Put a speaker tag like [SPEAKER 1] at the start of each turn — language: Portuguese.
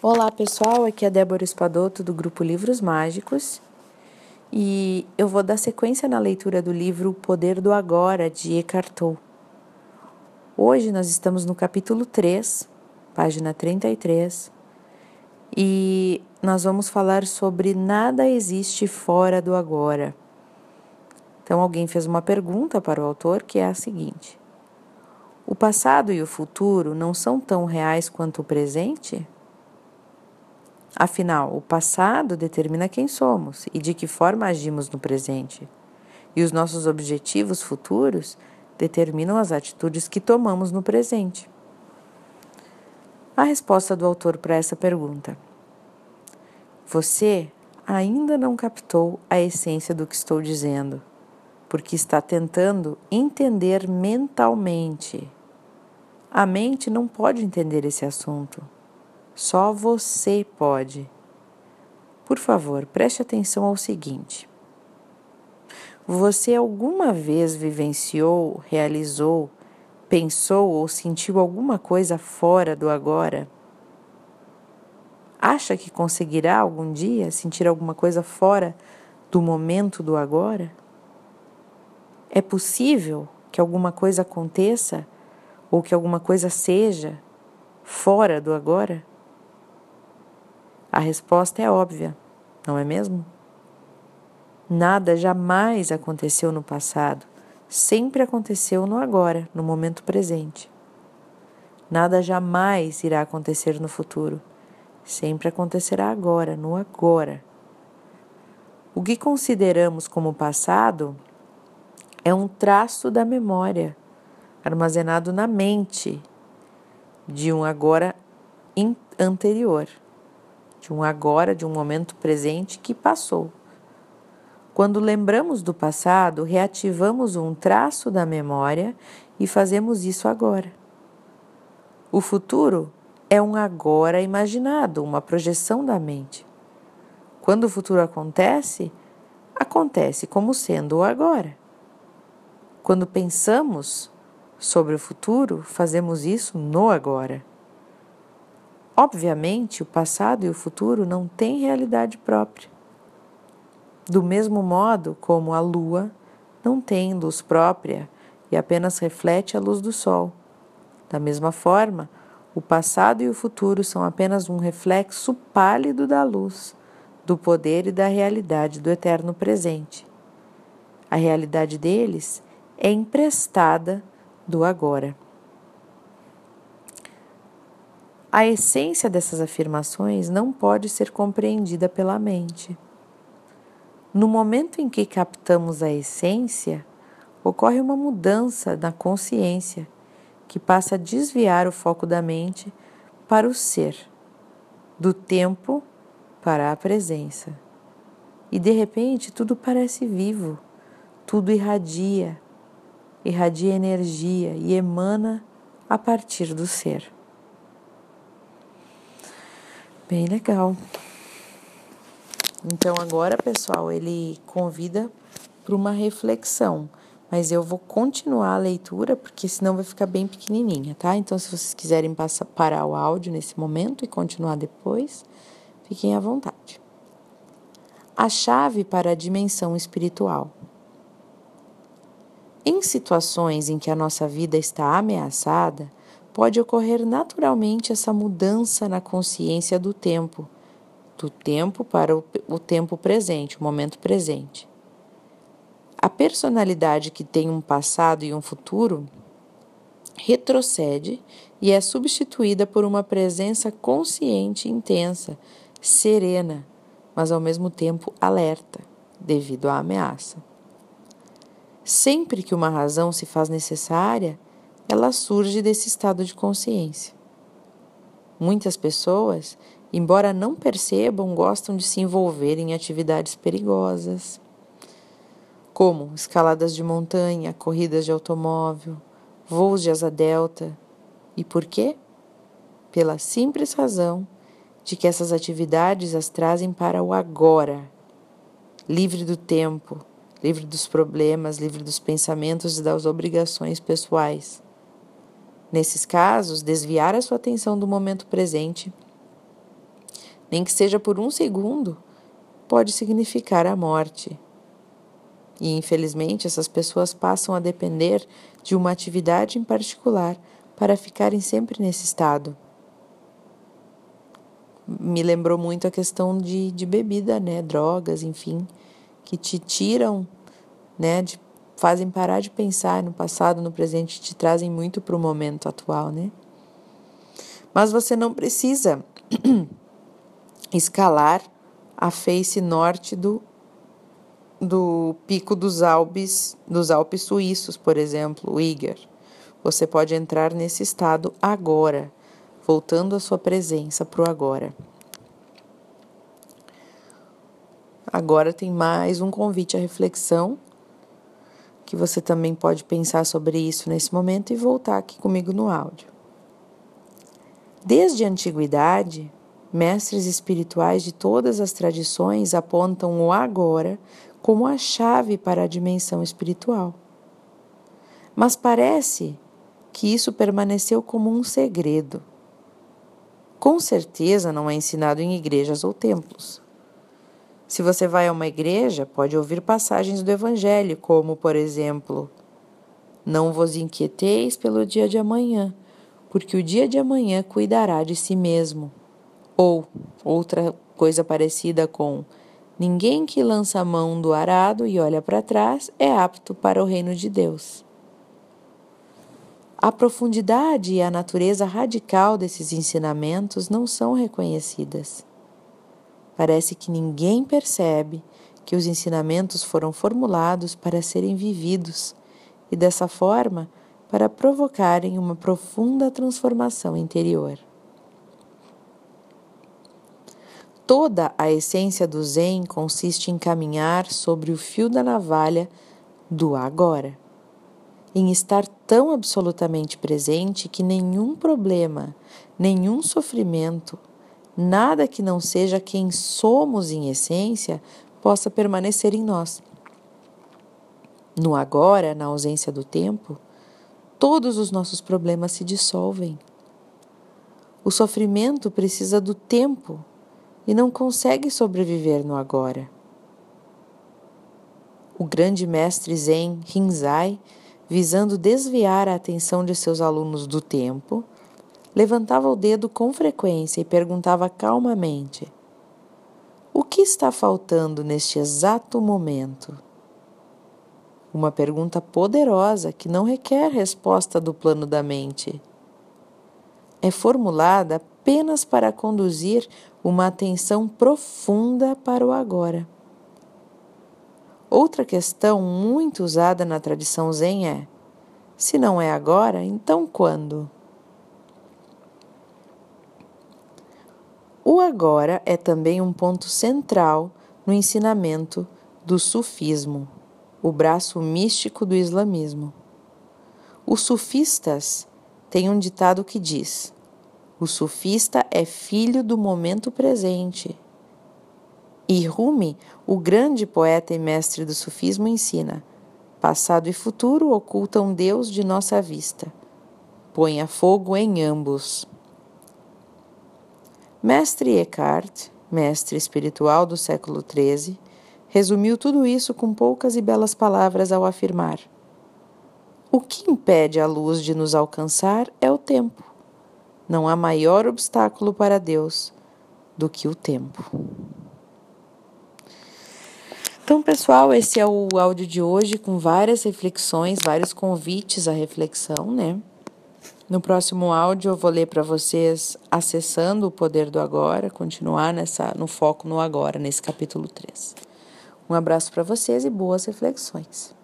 [SPEAKER 1] Olá pessoal, aqui é Débora Espadoto do grupo Livros Mágicos e eu vou dar sequência na leitura do livro O Poder do Agora de Eckhart Tolle. Hoje nós estamos no capítulo 3, página 33, e nós vamos falar sobre nada existe fora do agora. Então alguém fez uma pergunta para o autor que é a seguinte: O passado e o futuro não são tão reais quanto o presente? Afinal, o passado determina quem somos e de que forma agimos no presente, e os nossos objetivos futuros determinam as atitudes que tomamos no presente. A resposta do autor para essa pergunta: Você ainda não captou a essência do que estou dizendo, porque está tentando entender mentalmente. A mente não pode entender esse assunto. Só você pode. Por favor, preste atenção ao seguinte. Você alguma vez vivenciou, realizou, pensou ou sentiu alguma coisa fora do agora? Acha que conseguirá algum dia sentir alguma coisa fora do momento do agora? É possível que alguma coisa aconteça ou que alguma coisa seja fora do agora? A resposta é óbvia, não é mesmo? Nada jamais aconteceu no passado, sempre aconteceu no agora, no momento presente. Nada jamais irá acontecer no futuro, sempre acontecerá agora, no agora. O que consideramos como passado é um traço da memória, armazenado na mente de um agora anterior de um agora, de um momento presente que passou. Quando lembramos do passado, reativamos um traço da memória e fazemos isso agora. O futuro é um agora imaginado, uma projeção da mente. Quando o futuro acontece, acontece como sendo o agora. Quando pensamos sobre o futuro, fazemos isso no agora. Obviamente, o passado e o futuro não têm realidade própria. Do mesmo modo como a lua não tem luz própria e apenas reflete a luz do sol. Da mesma forma, o passado e o futuro são apenas um reflexo pálido da luz, do poder e da realidade do eterno presente. A realidade deles é emprestada do agora. A essência dessas afirmações não pode ser compreendida pela mente. No momento em que captamos a essência, ocorre uma mudança na consciência que passa a desviar o foco da mente para o ser, do tempo para a presença. E de repente tudo parece vivo, tudo irradia, irradia energia e emana a partir do ser. Bem legal. Então agora, pessoal, ele convida para uma reflexão, mas eu vou continuar a leitura porque senão vai ficar bem pequenininha, tá? Então se vocês quiserem passar, parar o áudio nesse momento e continuar depois, fiquem à vontade. A chave para a dimensão espiritual. Em situações em que a nossa vida está ameaçada, pode ocorrer naturalmente essa mudança na consciência do tempo, do tempo para o, tempo presente, o momento presente. A personalidade que tem um passado e um futuro retrocede e é substituída por uma presença consciente intensa, serena, mas ao mesmo tempo alerta, devido à ameaça. Sempre que uma razão se faz necessária, ela surge desse estado de consciência. Muitas pessoas, embora não percebam, gostam de se envolver em atividades perigosas, como escaladas de montanha, corridas de automóvel, voos de asa delta. E por quê? Pela simples razão de que essas atividades as trazem para o agora, livre do tempo, livre dos problemas, livre dos pensamentos e das obrigações pessoais. Nesses casos, desviar a sua atenção do momento presente nem que seja por um segundo, pode significar a morte. E infelizmente essas pessoas passam a depender de uma atividade em particular para ficarem sempre nesse estado. Me lembrou muito a questão de, de bebida, né? Drogas, enfim, que te tiram, né? De, fazem parar de pensar no passado, no presente, te trazem muito para o momento atual, né? Mas você não precisa escalar a face norte do, do pico dos Alpes, dos Alpes suíços, por exemplo, o Iger. Você pode entrar nesse estado agora, voltando a sua presença para o agora. Agora tem mais um convite à reflexão, que você também pode pensar sobre isso nesse momento e voltar aqui comigo no áudio. Desde a antiguidade, mestres espirituais de todas as tradições apontam o agora como a chave para a dimensão espiritual. Mas parece que isso permaneceu como um segredo. Com certeza não é ensinado em igrejas ou templos. Se você vai a uma igreja, pode ouvir passagens do Evangelho, como, por exemplo, Não vos inquieteis pelo dia de amanhã, porque o dia de amanhã cuidará de si mesmo. Ou outra coisa parecida com Ninguém que lança a mão do arado e olha para trás é apto para o reino de Deus. A profundidade e a natureza radical desses ensinamentos não são reconhecidas. Parece que ninguém percebe que os ensinamentos foram formulados para serem vividos e, dessa forma, para provocarem uma profunda transformação interior. Toda a essência do Zen consiste em caminhar sobre o fio da navalha do agora, em estar tão absolutamente presente que nenhum problema, nenhum sofrimento, nada que não seja quem somos em essência possa permanecer em nós. No agora, na ausência do tempo, todos os nossos problemas se dissolvem. O sofrimento precisa do tempo e não consegue sobreviver no agora. O grande mestre Zen Rinzai, visando desviar a atenção de seus alunos do tempo, levantava o dedo com frequência e perguntava calmamente: O que está faltando neste exato momento? Uma pergunta poderosa que não requer resposta do plano da mente. É formulada apenas para conduzir uma atenção profunda para o agora. Outra questão muito usada na tradição Zen é: se não é agora, então quando? O agora é também um ponto central no ensinamento do sufismo o braço místico do islamismo. Os sufistas têm um ditado que diz: o sufista é filho do momento presente. E Rumi, o grande poeta e mestre do sufismo, ensina: passado e futuro ocultam Deus de nossa vista. Ponha fogo em ambos. Mestre Eckhart, mestre espiritual do século XIII, resumiu tudo isso com poucas e belas palavras ao afirmar: O que impede a luz de nos alcançar é o tempo. Não há maior obstáculo para Deus do que o tempo. Então, pessoal, esse é o áudio de hoje com várias reflexões, vários convites à reflexão, né? No próximo áudio eu vou ler para vocês acessando o poder do agora, continuar nessa no foco no agora, nesse capítulo 3. Um abraço para vocês e boas reflexões.